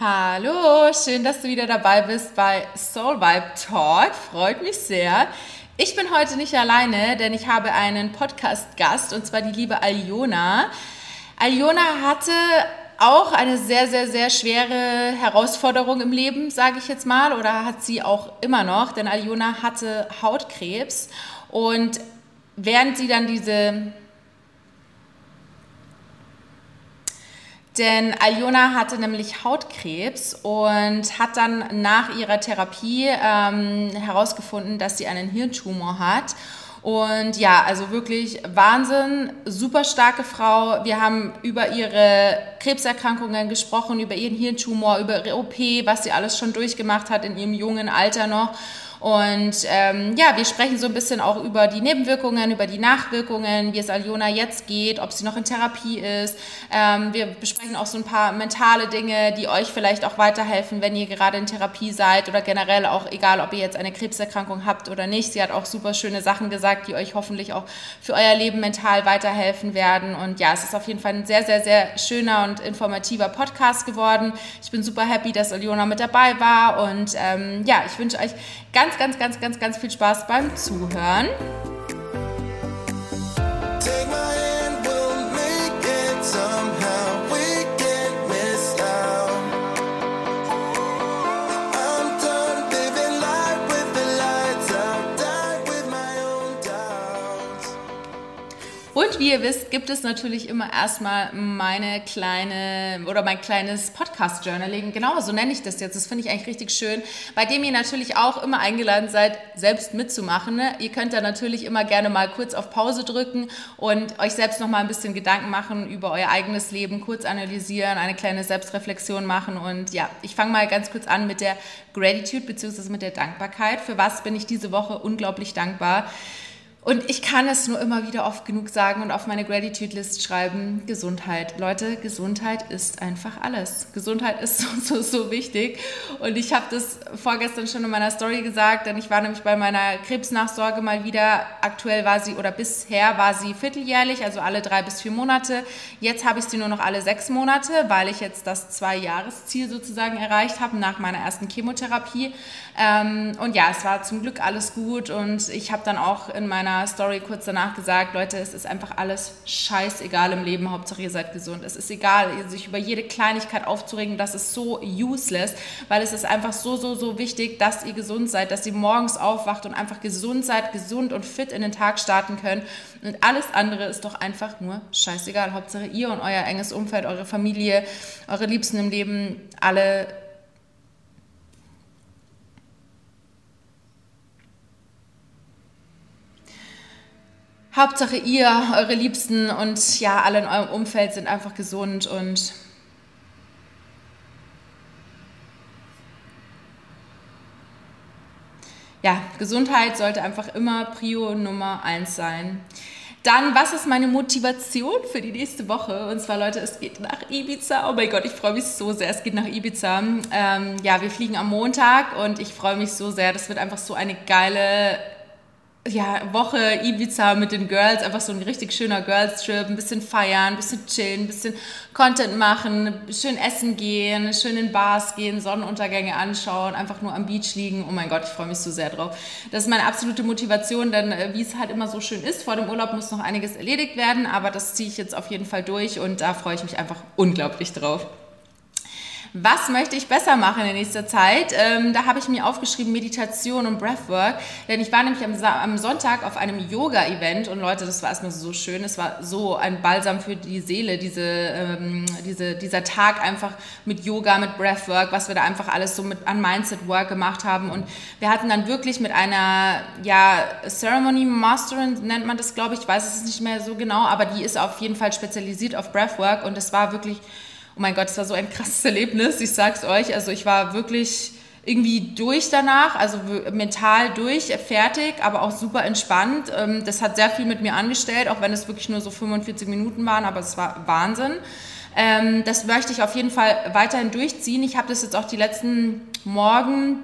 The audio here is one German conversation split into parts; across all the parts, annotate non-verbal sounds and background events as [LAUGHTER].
Hallo, schön, dass du wieder dabei bist bei Soul Vibe Talk. Freut mich sehr. Ich bin heute nicht alleine, denn ich habe einen Podcast-Gast und zwar die liebe Aljona. Aljona hatte auch eine sehr, sehr, sehr schwere Herausforderung im Leben, sage ich jetzt mal, oder hat sie auch immer noch, denn Aljona hatte Hautkrebs und während sie dann diese Denn Aljona hatte nämlich Hautkrebs und hat dann nach ihrer Therapie ähm, herausgefunden, dass sie einen Hirntumor hat. Und ja, also wirklich Wahnsinn, super starke Frau. Wir haben über ihre Krebserkrankungen gesprochen, über ihren Hirntumor, über ihre OP, was sie alles schon durchgemacht hat in ihrem jungen Alter noch. Und ähm, ja, wir sprechen so ein bisschen auch über die Nebenwirkungen, über die Nachwirkungen, wie es Aljona jetzt geht, ob sie noch in Therapie ist. Ähm, wir besprechen auch so ein paar mentale Dinge, die euch vielleicht auch weiterhelfen, wenn ihr gerade in Therapie seid oder generell auch egal, ob ihr jetzt eine Krebserkrankung habt oder nicht. Sie hat auch super schöne Sachen gesagt, die euch hoffentlich auch für euer Leben mental weiterhelfen werden. Und ja, es ist auf jeden Fall ein sehr, sehr, sehr schöner und informativer Podcast geworden. Ich bin super happy, dass Aljona mit dabei war und ähm, ja, ich wünsche euch ganz ganz, ganz, ganz, ganz, ganz viel Spaß beim Zuhören. Wie ihr wisst, gibt es natürlich immer erstmal meine kleine oder mein kleines Podcast-Journaling. Genau, so nenne ich das jetzt. Das finde ich eigentlich richtig schön, bei dem ihr natürlich auch immer eingeladen seid, selbst mitzumachen. Ne? Ihr könnt da natürlich immer gerne mal kurz auf Pause drücken und euch selbst noch mal ein bisschen Gedanken machen über euer eigenes Leben, kurz analysieren, eine kleine Selbstreflexion machen. Und ja, ich fange mal ganz kurz an mit der Gratitude bzw. mit der Dankbarkeit. Für was bin ich diese Woche unglaublich dankbar? Und ich kann es nur immer wieder oft genug sagen und auf meine Gratitude-List schreiben, Gesundheit. Leute, Gesundheit ist einfach alles. Gesundheit ist [LAUGHS] so, so, so wichtig. Und ich habe das vorgestern schon in meiner Story gesagt, denn ich war nämlich bei meiner Krebsnachsorge mal wieder. Aktuell war sie, oder bisher war sie vierteljährlich, also alle drei bis vier Monate. Jetzt habe ich sie nur noch alle sechs Monate, weil ich jetzt das Zwei-Jahres-Ziel sozusagen erreicht habe nach meiner ersten Chemotherapie. Ähm, und ja, es war zum Glück alles gut und ich habe dann auch in meiner Story kurz danach gesagt, Leute, es ist einfach alles scheißegal im Leben, Hauptsache ihr seid gesund. Es ist egal, sich über jede Kleinigkeit aufzuregen, das ist so useless, weil es ist einfach so, so, so wichtig, dass ihr gesund seid, dass ihr morgens aufwacht und einfach gesund seid, gesund und fit in den Tag starten könnt. Und alles andere ist doch einfach nur scheißegal. Hauptsache ihr und euer enges Umfeld, eure Familie, eure Liebsten im Leben, alle Hauptsache ihr, eure Liebsten und ja, alle in eurem Umfeld sind einfach gesund und ja, Gesundheit sollte einfach immer Prio Nummer eins sein. Dann, was ist meine Motivation für die nächste Woche? Und zwar, Leute, es geht nach Ibiza. Oh mein Gott, ich freue mich so sehr. Es geht nach Ibiza. Ähm, ja, wir fliegen am Montag und ich freue mich so sehr. Das wird einfach so eine geile ja, Woche Ibiza mit den Girls, einfach so ein richtig schöner Girls-Trip, ein bisschen feiern, ein bisschen chillen, ein bisschen Content machen, schön essen gehen, schön in Bars gehen, Sonnenuntergänge anschauen, einfach nur am Beach liegen. Oh mein Gott, ich freue mich so sehr drauf. Das ist meine absolute Motivation, denn äh, wie es halt immer so schön ist, vor dem Urlaub muss noch einiges erledigt werden, aber das ziehe ich jetzt auf jeden Fall durch und da freue ich mich einfach unglaublich drauf. Was möchte ich besser machen in nächster Zeit? Ähm, da habe ich mir aufgeschrieben Meditation und Breathwork, denn ich war nämlich am, am Sonntag auf einem Yoga-Event und Leute, das war erstmal so schön. Es war so ein Balsam für die Seele, diese, ähm, diese, dieser Tag einfach mit Yoga, mit Breathwork, was wir da einfach alles so mit an Mindset-Work gemacht haben. Und wir hatten dann wirklich mit einer ja, Ceremony Masterin, nennt man das, glaube ich, ich weiß es nicht mehr so genau, aber die ist auf jeden Fall spezialisiert auf Breathwork und es war wirklich oh mein Gott, es war so ein krasses Erlebnis, ich sag's euch. Also ich war wirklich irgendwie durch danach, also mental durch, fertig, aber auch super entspannt. Ähm, das hat sehr viel mit mir angestellt, auch wenn es wirklich nur so 45 Minuten waren, aber es war Wahnsinn. Ähm, das möchte ich auf jeden Fall weiterhin durchziehen. Ich habe das jetzt auch die letzten Morgen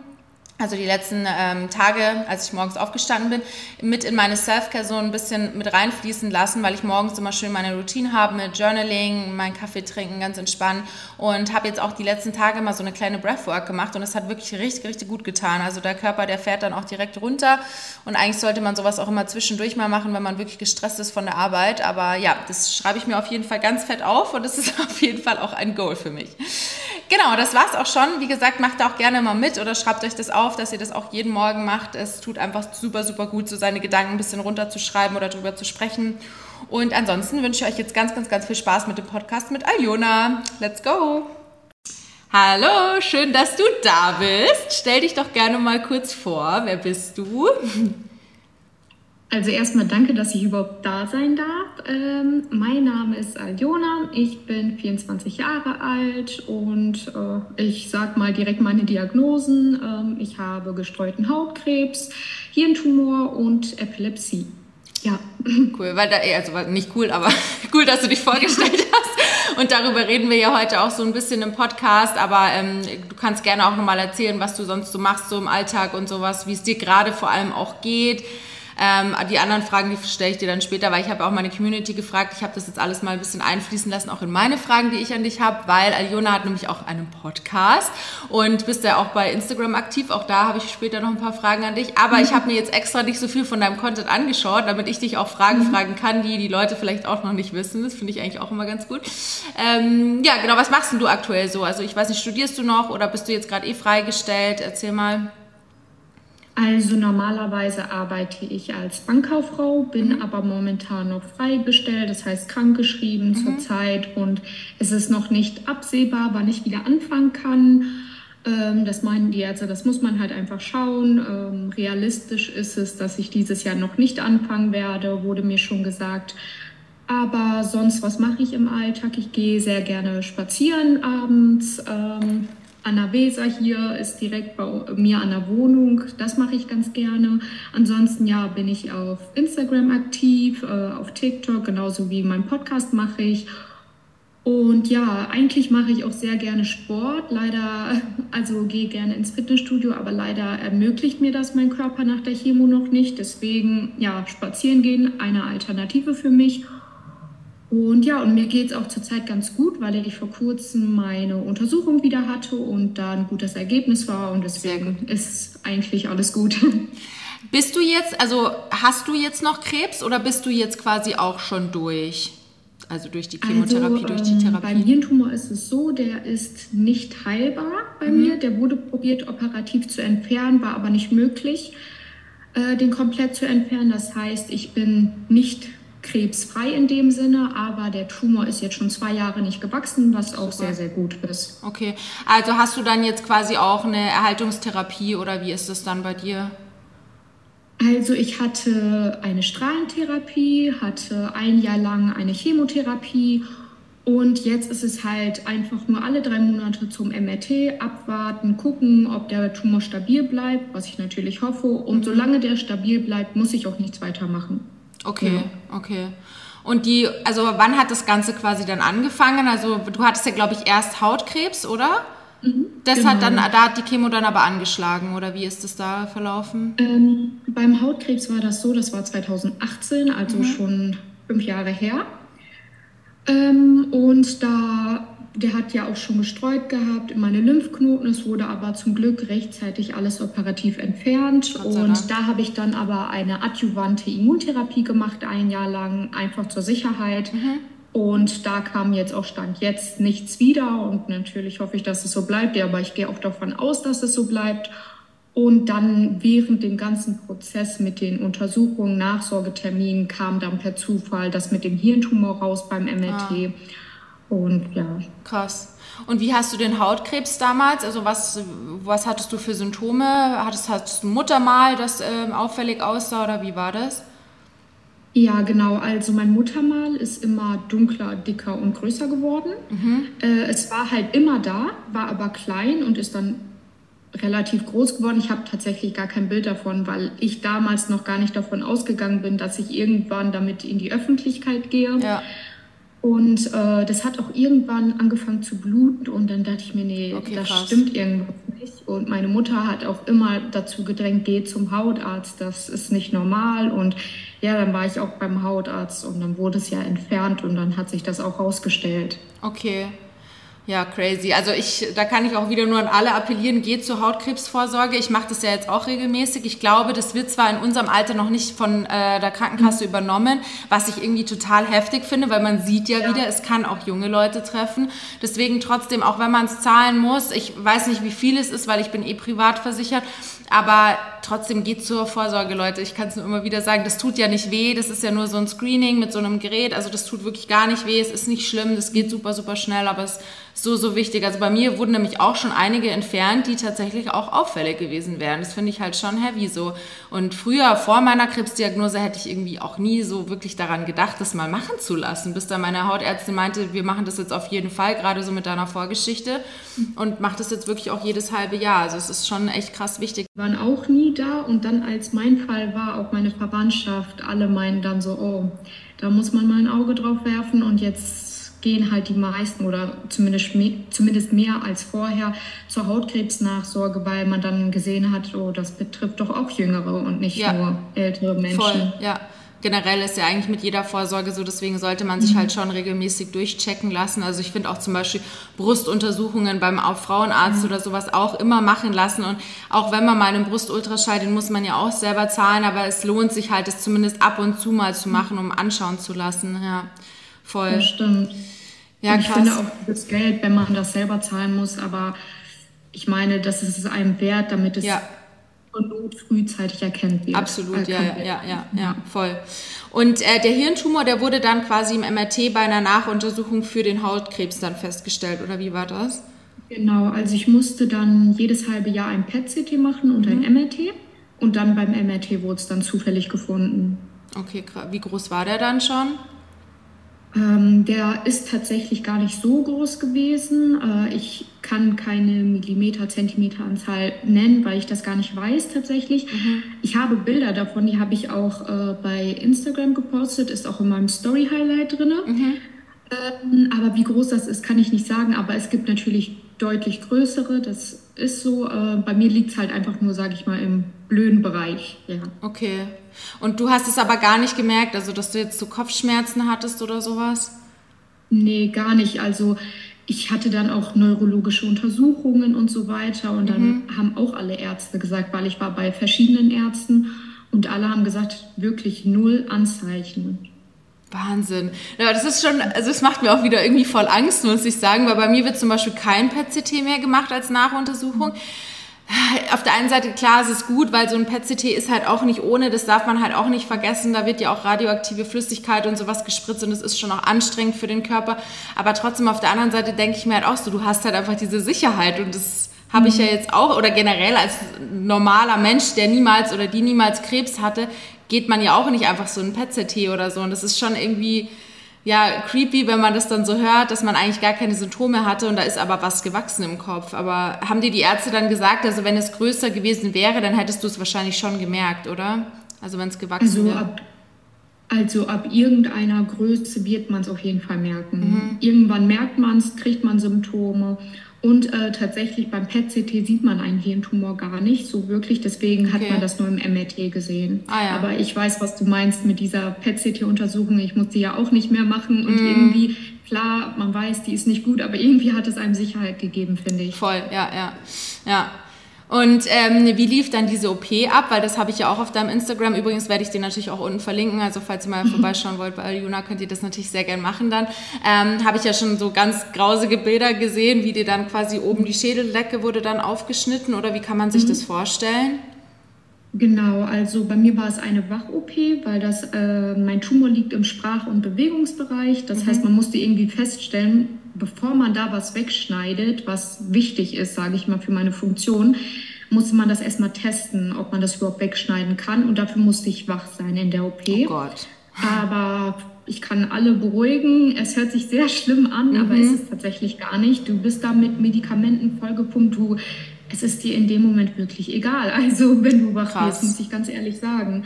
also die letzten ähm, Tage, als ich morgens aufgestanden bin, mit in meine Self-Care so ein bisschen mit reinfließen lassen, weil ich morgens immer schön meine Routine habe mit Journaling, meinen Kaffee trinken, ganz entspannen und habe jetzt auch die letzten Tage mal so eine kleine Breathwork gemacht und es hat wirklich richtig, richtig gut getan. Also der Körper, der fährt dann auch direkt runter und eigentlich sollte man sowas auch immer zwischendurch mal machen, wenn man wirklich gestresst ist von der Arbeit. Aber ja, das schreibe ich mir auf jeden Fall ganz fett auf und das [LAUGHS] ist auf jeden Fall auch ein Goal für mich. Genau, das war's auch schon. Wie gesagt, macht auch gerne mal mit oder schreibt euch das auf, dass ihr das auch jeden Morgen macht. Es tut einfach super, super gut, so seine Gedanken ein bisschen runterzuschreiben oder darüber zu sprechen. Und ansonsten wünsche ich euch jetzt ganz, ganz, ganz viel Spaß mit dem Podcast mit Aljona. Let's go! Hallo, schön, dass du da bist. Stell dich doch gerne mal kurz vor. Wer bist du? Also erstmal danke, dass ich überhaupt da sein darf. Ähm, mein Name ist Aljona, ich bin 24 Jahre alt und äh, ich sage mal direkt meine Diagnosen. Ähm, ich habe gestreuten Hautkrebs, Hirntumor und Epilepsie. Ja. [LAUGHS] Cool, weil da, also nicht cool, aber [LAUGHS] cool, dass du dich vorgestellt [LAUGHS] hast. Und darüber reden wir ja heute auch so ein bisschen im Podcast. Aber ähm, du kannst gerne auch nochmal erzählen, was du sonst so machst, so im Alltag und sowas, wie es dir gerade vor allem auch geht. Ähm, die anderen Fragen, die stelle ich dir dann später, weil ich habe auch meine Community gefragt. Ich habe das jetzt alles mal ein bisschen einfließen lassen, auch in meine Fragen, die ich an dich habe, weil Aljona hat nämlich auch einen Podcast und bist ja auch bei Instagram aktiv. Auch da habe ich später noch ein paar Fragen an dich. Aber mhm. ich habe mir jetzt extra nicht so viel von deinem Content angeschaut, damit ich dich auch Fragen mhm. fragen kann, die die Leute vielleicht auch noch nicht wissen. Das finde ich eigentlich auch immer ganz gut. Ähm, ja, genau. Was machst denn du aktuell so? Also ich weiß nicht, studierst du noch oder bist du jetzt gerade eh freigestellt? Erzähl mal. Also normalerweise arbeite ich als Bankkauffrau, bin mhm. aber momentan noch freigestellt, das heißt krankgeschrieben mhm. zurzeit und es ist noch nicht absehbar, wann ich wieder anfangen kann. Ähm, das meinen die Ärzte, das muss man halt einfach schauen. Ähm, realistisch ist es, dass ich dieses Jahr noch nicht anfangen werde, wurde mir schon gesagt. Aber sonst, was mache ich im Alltag? Ich gehe sehr gerne spazieren abends. Ähm, Anna Weser hier ist direkt bei mir an der Wohnung. Das mache ich ganz gerne. Ansonsten ja, bin ich auf Instagram aktiv, äh, auf TikTok, genauso wie mein Podcast mache ich. Und ja, eigentlich mache ich auch sehr gerne Sport. Leider, [LAUGHS] also gehe gerne ins Fitnessstudio, aber leider ermöglicht mir das mein Körper nach der Chemo noch nicht. Deswegen, ja, spazieren gehen, eine Alternative für mich. Und ja, und mir geht es auch zurzeit ganz gut, weil ich vor kurzem meine Untersuchung wieder hatte und da ein gutes Ergebnis war und deswegen ist eigentlich alles gut. [LAUGHS] Bist du jetzt, also hast du jetzt noch Krebs oder bist du jetzt quasi auch schon durch? Also durch die Chemotherapie, also, durch die Therapie? Beim Hirntumor ist es so, der ist nicht heilbar bei mhm. mir. Der wurde probiert operativ zu entfernen, war aber nicht möglich, äh, den komplett zu entfernen. Das heißt, ich bin nicht krebsfrei in dem Sinne, aber der Tumor ist jetzt schon zwei Jahre nicht gewachsen, was auch Super. sehr, sehr gut ist. Okay, also hast du dann jetzt quasi auch eine Erhaltungstherapie oder wie ist das dann bei dir? Also ich hatte eine Strahlentherapie, hatte ein Jahr lang eine Chemotherapie und jetzt ist es halt einfach nur alle drei Monate zum MRT abwarten, gucken, ob der Tumor stabil bleibt, was ich natürlich hoffe. Und mhm. solange der stabil bleibt, muss ich auch nichts weitermachen. Okay, ja. okay. Und die, also wann hat das Ganze quasi dann angefangen? Also du hattest ja, glaube ich, erst Hautkrebs, oder? Mhm, das genau. hat dann, da hat die Chemo dann aber angeschlagen, oder wie ist das da verlaufen? Ähm, beim Hautkrebs war das so, das war 2018, also mhm. schon fünf Jahre her. Ähm, und da der hat ja auch schon gestreut gehabt in meine Lymphknoten. Es wurde aber zum Glück rechtzeitig alles operativ entfernt. Und da habe ich dann aber eine adjuvante Immuntherapie gemacht, ein Jahr lang, einfach zur Sicherheit. Mhm. Und da kam jetzt auch Stand jetzt nichts wieder. Und natürlich hoffe ich, dass es so bleibt. Ja, aber ich gehe auch davon aus, dass es so bleibt. Und dann während dem ganzen Prozess mit den Untersuchungen, Nachsorgeterminen kam dann per Zufall das mit dem Hirntumor raus beim MRT. Ah. Und ja. Krass. Und wie hast du den Hautkrebs damals? Also was, was hattest du für Symptome? Hattest, hattest du Muttermal, das äh, auffällig aussah oder wie war das? Ja, genau. Also mein Muttermal ist immer dunkler, dicker und größer geworden. Mhm. Äh, es war halt immer da, war aber klein und ist dann relativ groß geworden. Ich habe tatsächlich gar kein Bild davon, weil ich damals noch gar nicht davon ausgegangen bin, dass ich irgendwann damit in die Öffentlichkeit gehe. Ja. Und äh, das hat auch irgendwann angefangen zu bluten und dann dachte ich mir, nee, okay, das krass. stimmt irgendwas nicht. Und meine Mutter hat auch immer dazu gedrängt, geh zum Hautarzt, das ist nicht normal. Und ja, dann war ich auch beim Hautarzt und dann wurde es ja entfernt und dann hat sich das auch rausgestellt. Okay. Ja, crazy. Also ich, da kann ich auch wieder nur an alle appellieren, geht zur Hautkrebsvorsorge. Ich mache das ja jetzt auch regelmäßig. Ich glaube, das wird zwar in unserem Alter noch nicht von äh, der Krankenkasse mhm. übernommen, was ich irgendwie total heftig finde, weil man sieht ja, ja, wieder, es kann auch junge Leute treffen. Deswegen trotzdem, auch wenn man es zahlen muss, ich weiß nicht, wie viel es ist, weil ich bin eh privat versichert, aber trotzdem geht zur Vorsorge, Leute. Ich kann es nur immer wieder sagen, das tut ja nicht weh. Das ist ja nur so ein Screening mit so einem Gerät. Also das tut wirklich gar nicht weh. Es ist nicht schlimm. Das geht super, super schnell, aber es so, so wichtig. Also bei mir wurden nämlich auch schon einige entfernt, die tatsächlich auch auffällig gewesen wären. Das finde ich halt schon heavy so. Und früher, vor meiner Krebsdiagnose, hätte ich irgendwie auch nie so wirklich daran gedacht, das mal machen zu lassen, bis dann meine Hautärztin meinte, wir machen das jetzt auf jeden Fall, gerade so mit deiner Vorgeschichte und macht das jetzt wirklich auch jedes halbe Jahr. Also es ist schon echt krass wichtig. Waren auch nie da und dann, als mein Fall war, auch meine Verwandtschaft, alle meinen dann so, oh, da muss man mal ein Auge drauf werfen und jetzt gehen halt die meisten oder zumindest, zumindest mehr als vorher zur Hautkrebsnachsorge, weil man dann gesehen hat, oh, das betrifft doch auch Jüngere und nicht ja. nur ältere Menschen. Voll, ja. Generell ist ja eigentlich mit jeder Vorsorge so, deswegen sollte man sich mhm. halt schon regelmäßig durchchecken lassen. Also ich finde auch zum Beispiel Brustuntersuchungen beim Frauenarzt mhm. oder sowas auch immer machen lassen. Und auch wenn man mal einen Brustultraschall, den muss man ja auch selber zahlen, aber es lohnt sich halt, es zumindest ab und zu mal zu machen, um anschauen zu lassen. Ja, voll. Das stimmt. Ja, ich finde auch das Geld, wenn man das selber zahlen muss, aber ich meine, das ist es einem wert, damit es ja. Von Not frühzeitig erkennt wird. Absolut, ja, ja, ja, ja, ja, voll. Und äh, der Hirntumor, der wurde dann quasi im MRT bei einer Nachuntersuchung für den Hautkrebs dann festgestellt, oder wie war das? Genau, also ich musste dann jedes halbe Jahr ein PET-CT machen und mhm. ein MRT und dann beim MRT wurde es dann zufällig gefunden. Okay, wie groß war der dann schon? Ähm, der ist tatsächlich gar nicht so groß gewesen. Äh, ich kann keine Millimeter, Zentimeter Anzahl nennen, weil ich das gar nicht weiß tatsächlich. Mhm. Ich habe Bilder davon, die habe ich auch äh, bei Instagram gepostet, ist auch in meinem Story Highlight drin. Mhm. Ähm, aber wie groß das ist, kann ich nicht sagen. Aber es gibt natürlich deutlich größere. Das ist so. Äh, bei mir liegt es halt einfach nur, sage ich mal, im blöden Bereich. Ja. Okay. Und du hast es aber gar nicht gemerkt, also dass du jetzt so Kopfschmerzen hattest oder sowas? Nee, gar nicht. Also ich hatte dann auch neurologische Untersuchungen und so weiter. Und dann mhm. haben auch alle Ärzte gesagt, weil ich war bei verschiedenen Ärzten und alle haben gesagt, wirklich null Anzeichen. Wahnsinn. Ja, das ist schon, also es macht mir auch wieder irgendwie voll Angst, muss ich sagen, weil bei mir wird zum Beispiel kein PET-CT mehr gemacht als Nachuntersuchung. Auf der einen Seite, klar, es ist gut, weil so ein PET-CT ist halt auch nicht ohne, das darf man halt auch nicht vergessen. Da wird ja auch radioaktive Flüssigkeit und sowas gespritzt und das ist schon auch anstrengend für den Körper. Aber trotzdem, auf der anderen Seite denke ich mir halt auch so, du hast halt einfach diese Sicherheit und das habe ich ja jetzt auch, oder generell als normaler Mensch, der niemals oder die niemals Krebs hatte, geht man ja auch nicht einfach so ein PET-CT oder so. Und das ist schon irgendwie, ja, creepy, wenn man das dann so hört, dass man eigentlich gar keine Symptome hatte und da ist aber was gewachsen im Kopf. Aber haben dir die Ärzte dann gesagt, also wenn es größer gewesen wäre, dann hättest du es wahrscheinlich schon gemerkt, oder? Also wenn es gewachsen also wäre. Ab, also ab irgendeiner Größe wird man es auf jeden Fall merken. Mhm. Irgendwann merkt man es, kriegt man Symptome und äh, tatsächlich beim PET-CT sieht man einen Hirntumor gar nicht so wirklich. Deswegen hat okay. man das nur im MRT gesehen. Ah, ja. Aber ich weiß, was du meinst mit dieser PET-CT-Untersuchung. Ich muss die ja auch nicht mehr machen. Und mm. irgendwie, klar, man weiß, die ist nicht gut, aber irgendwie hat es einem Sicherheit gegeben, finde ich. Voll, ja, ja. Ja, und ähm, wie lief dann diese OP ab? Weil das habe ich ja auch auf deinem Instagram. Übrigens werde ich den natürlich auch unten verlinken. Also falls ihr mal mhm. vorbeischauen wollt bei Aljuna, könnt ihr das natürlich sehr gern machen dann. Ähm, habe ich ja schon so ganz grausige Bilder gesehen, wie dir dann quasi oben die Schädeldecke wurde dann aufgeschnitten. Oder wie kann man sich mhm. das vorstellen? Genau, also bei mir war es eine Wach-OP, weil das, äh, mein Tumor liegt im Sprach- und Bewegungsbereich. Das mhm. heißt, man musste irgendwie feststellen, bevor man da was wegschneidet, was wichtig ist, sage ich mal, für meine Funktion, musste man das erstmal testen, ob man das überhaupt wegschneiden kann. Und dafür musste ich wach sein in der OP. Oh Gott. Aber ich kann alle beruhigen. Es hört sich sehr schlimm an, mhm. aber es ist tatsächlich gar nicht. Du bist da mit Medikamenten vollgepumpt. Du, es ist dir in dem Moment wirklich egal. Also wenn du wach wirst, muss ich ganz ehrlich sagen.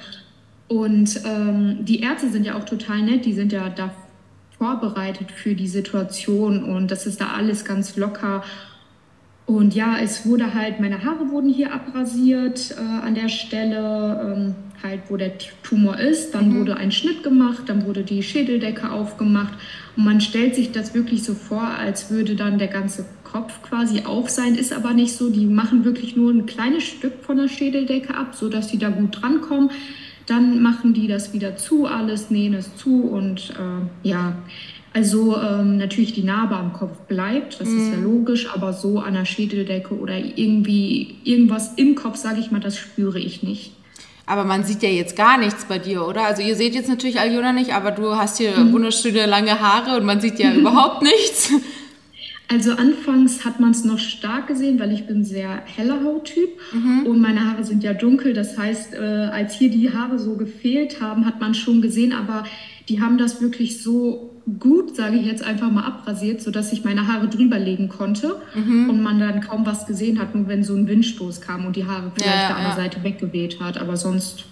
Und ähm, die Ärzte sind ja auch total nett. Die sind ja da vorbereitet für die Situation und das ist da alles ganz locker. Und ja, es wurde halt, meine Haare wurden hier abrasiert äh, an der Stelle, ähm, halt wo der Tumor ist. Dann mhm. wurde ein Schnitt gemacht, dann wurde die Schädeldecke aufgemacht. Und man stellt sich das wirklich so vor, als würde dann der ganze Kopf quasi auf sein, ist aber nicht so. Die machen wirklich nur ein kleines Stück von der Schädeldecke ab, sodass sie da gut drankommen. Dann machen die das wieder zu, alles nähen es zu und äh, ja, also ähm, natürlich die Narbe am Kopf bleibt, das mm. ist ja mhm. logisch, aber so an der Schädeldecke oder irgendwie irgendwas im Kopf, sage ich mal, das spüre ich nicht. Aber man sieht ja jetzt gar nichts bei dir, oder? Also ihr seht jetzt natürlich Aljona nicht, aber du hast hier mhm. wunderschöne lange Haare und man sieht ja [LAUGHS] überhaupt nichts. Also anfangs hat man es noch stark gesehen, weil ich bin sehr heller Hauttyp mhm. und meine Haare sind ja dunkel. Das heißt, äh, als hier die Haare so gefehlt haben, hat man schon gesehen, aber die haben das wirklich so gut, sage ich jetzt einfach mal, abrasiert, sodass ich meine Haare drüber legen konnte mhm. und man dann kaum was gesehen hat, nur wenn so ein Windstoß kam und die Haare vielleicht ja, ja, an der Seite weggeweht hat. Aber sonst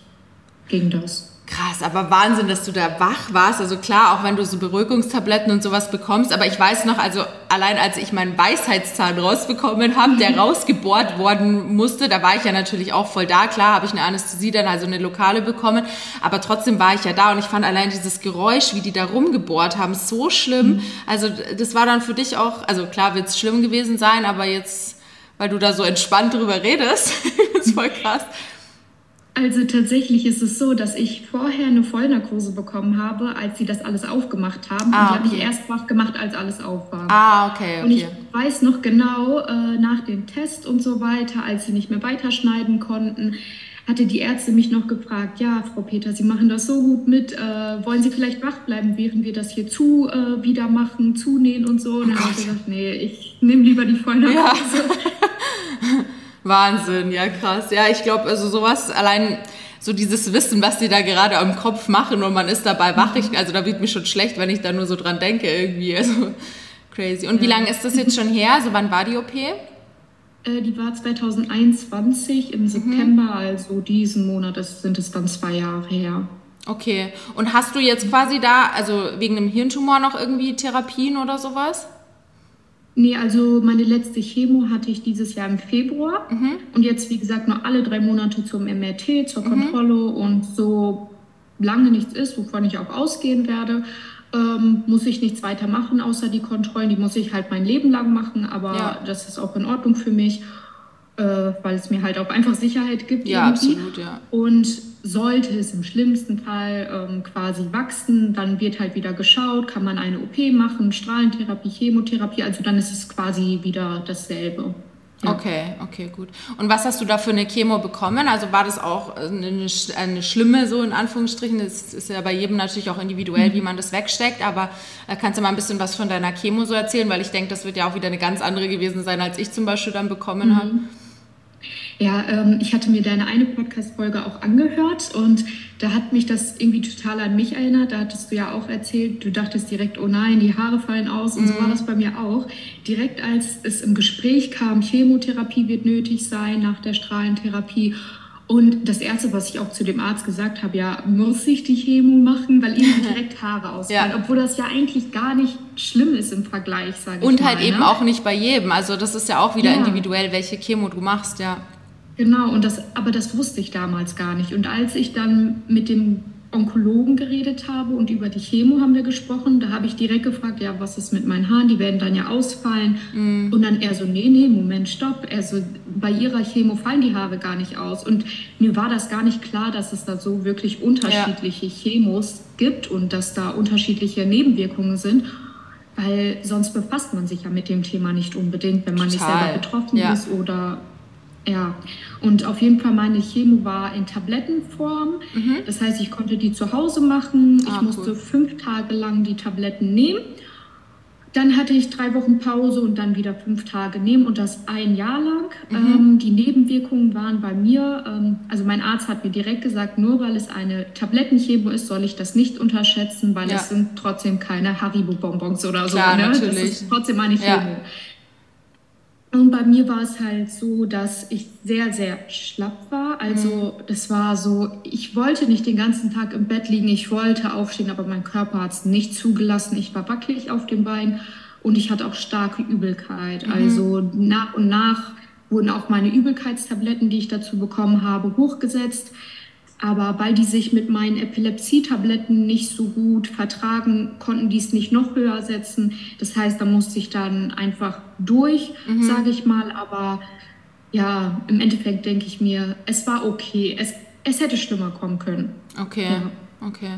ging das. Krass, aber Wahnsinn, dass du da wach warst. Also klar, auch wenn du so Beruhigungstabletten und sowas bekommst, aber ich weiß noch, also allein als ich meinen Weisheitszahn rausbekommen habe, der rausgebohrt worden musste, da war ich ja natürlich auch voll da. Klar, habe ich eine Anästhesie dann, also eine lokale bekommen, aber trotzdem war ich ja da und ich fand allein dieses Geräusch, wie die da rumgebohrt haben, so schlimm. Mhm. Also das war dann für dich auch, also klar wird es schlimm gewesen sein, aber jetzt, weil du da so entspannt drüber redest, [LAUGHS] ist voll krass. Also tatsächlich ist es so, dass ich vorher eine Vollnarkose bekommen habe, als sie das alles aufgemacht haben. Ah, und die habe ich erst wach gemacht, als alles auf war. Ah, okay, okay. Und ich weiß noch genau, äh, nach dem Test und so weiter, als sie nicht mehr weiterschneiden konnten, hatte die Ärzte mich noch gefragt, ja, Frau Peter, Sie machen das so gut mit, äh, wollen Sie vielleicht wach bleiben, während wir das hier zu äh, wieder machen, zunähen und so? Und oh dann habe ich gesagt, nee, ich nehme lieber die Vollnarkose. Ja. [LAUGHS] Wahnsinn, ja krass. Ja, ich glaube, also sowas allein so dieses Wissen, was die da gerade am Kopf machen und man ist dabei wach. Ich, also da wird mir schon schlecht, wenn ich da nur so dran denke irgendwie. Also [LAUGHS] crazy. Und wie lange ist das jetzt schon her? Also wann war die OP? Äh, die war 2021 im September, mhm. also diesen Monat ist, sind es dann zwei Jahre her. Okay. Und hast du jetzt quasi da, also wegen einem Hirntumor noch irgendwie Therapien oder sowas? Nee, also meine letzte Chemo hatte ich dieses Jahr im Februar mhm. und jetzt, wie gesagt, noch alle drei Monate zum MRT, zur mhm. Kontrolle und so lange nichts ist, wovon ich auch ausgehen werde, ähm, muss ich nichts weiter machen, außer die Kontrollen. Die muss ich halt mein Leben lang machen, aber ja. das ist auch in Ordnung für mich, äh, weil es mir halt auch einfach Sicherheit gibt. Ja, irgendwie. absolut, ja. Und sollte es im schlimmsten Fall ähm, quasi wachsen, dann wird halt wieder geschaut, kann man eine OP machen, Strahlentherapie, Chemotherapie, also dann ist es quasi wieder dasselbe. Ja. Okay, okay, gut. Und was hast du da für eine Chemo bekommen? Also war das auch eine, eine schlimme, so in Anführungsstrichen? Das ist ja bei jedem natürlich auch individuell, mhm. wie man das wegsteckt, aber äh, kannst du mal ein bisschen was von deiner Chemo so erzählen? Weil ich denke, das wird ja auch wieder eine ganz andere gewesen sein, als ich zum Beispiel dann bekommen mhm. habe. Ja, ähm, ich hatte mir deine eine Podcast-Folge auch angehört und da hat mich das irgendwie total an mich erinnert. Da hattest du ja auch erzählt, du dachtest direkt, oh nein, die Haare fallen aus. Und mhm. so war das bei mir auch. Direkt als es im Gespräch kam, Chemotherapie wird nötig sein nach der Strahlentherapie. Und das Erste, was ich auch zu dem Arzt gesagt habe, ja, muss ich die Chemo machen, weil ihm [LAUGHS] direkt Haare ausfallen. Ja. Obwohl das ja eigentlich gar nicht schlimm ist im Vergleich, sage ich Und halt mal, eben ne? auch nicht bei jedem. Also das ist ja auch wieder ja. individuell, welche Chemo du machst, ja. Genau, und das, aber das wusste ich damals gar nicht. Und als ich dann mit dem Onkologen geredet habe und über die Chemo haben wir gesprochen, da habe ich direkt gefragt, ja, was ist mit meinen Haaren? Die werden dann ja ausfallen. Mm. Und dann er so, nee, nee, Moment, stopp. Er so, bei ihrer Chemo fallen die Haare gar nicht aus. Und mir war das gar nicht klar, dass es da so wirklich unterschiedliche ja. Chemos gibt und dass da unterschiedliche Nebenwirkungen sind. Weil sonst befasst man sich ja mit dem Thema nicht unbedingt, wenn man Total. nicht selber betroffen ja. ist oder ja, und auf jeden Fall meine Chemo war in Tablettenform. Mhm. Das heißt, ich konnte die zu Hause machen. Ah, ich musste cool. fünf Tage lang die Tabletten nehmen. Dann hatte ich drei Wochen Pause und dann wieder fünf Tage nehmen und das ein Jahr lang. Mhm. Ähm, die Nebenwirkungen waren bei mir, ähm, also mein Arzt hat mir direkt gesagt, nur weil es eine Tablettenchemo ist, soll ich das nicht unterschätzen, weil ja. es sind trotzdem keine Haribo-Bonbons oder Klar, so. Ne? Natürlich. Das ist trotzdem eine Chemo. Ja. Und bei mir war es halt so, dass ich sehr, sehr schlapp war. Also mhm. das war so, ich wollte nicht den ganzen Tag im Bett liegen, ich wollte aufstehen, aber mein Körper hat es nicht zugelassen. Ich war wackelig auf dem Bein und ich hatte auch starke Übelkeit. Mhm. Also nach und nach wurden auch meine Übelkeitstabletten, die ich dazu bekommen habe, hochgesetzt. Aber weil die sich mit meinen Epilepsietabletten nicht so gut vertragen, konnten die es nicht noch höher setzen. Das heißt, da musste ich dann einfach durch, mhm. sage ich mal. Aber ja, im Endeffekt denke ich mir, es war okay. Es, es hätte schlimmer kommen können. Okay, ja. okay.